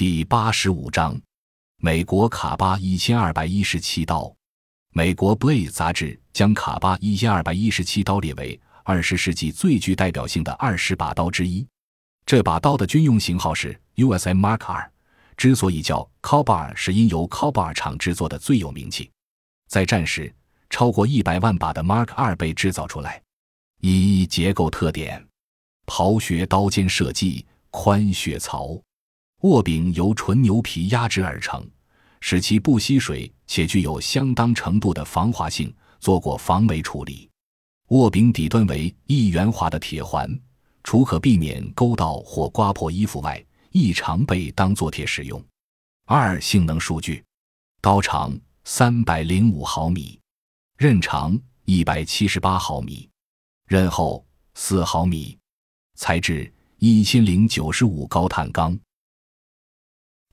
第八十五章，美国卡巴一千二百一十七刀。美国《Blade》杂志将卡巴一千二百一十七刀列为二十世纪最具代表性的二十把刀之一。这把刀的军用型号是 USM Mark 二。之所以叫 c o b a r 是因由 c o b a r 厂制作的最有名气。在战时，超过一百万把的 Mark 二被制造出来。一结构特点：刨穴刀尖设计，宽血槽。握柄由纯牛皮压制而成，使其不吸水且具有相当程度的防滑性，做过防霉处理。握柄底端为一圆滑的铁环，除可避免勾到或刮破衣服外，亦常被当做铁使用。二性能数据：刀长三百零五毫米，刃长一百七十八毫米，刃厚四毫米，材质一千零九十五高碳钢。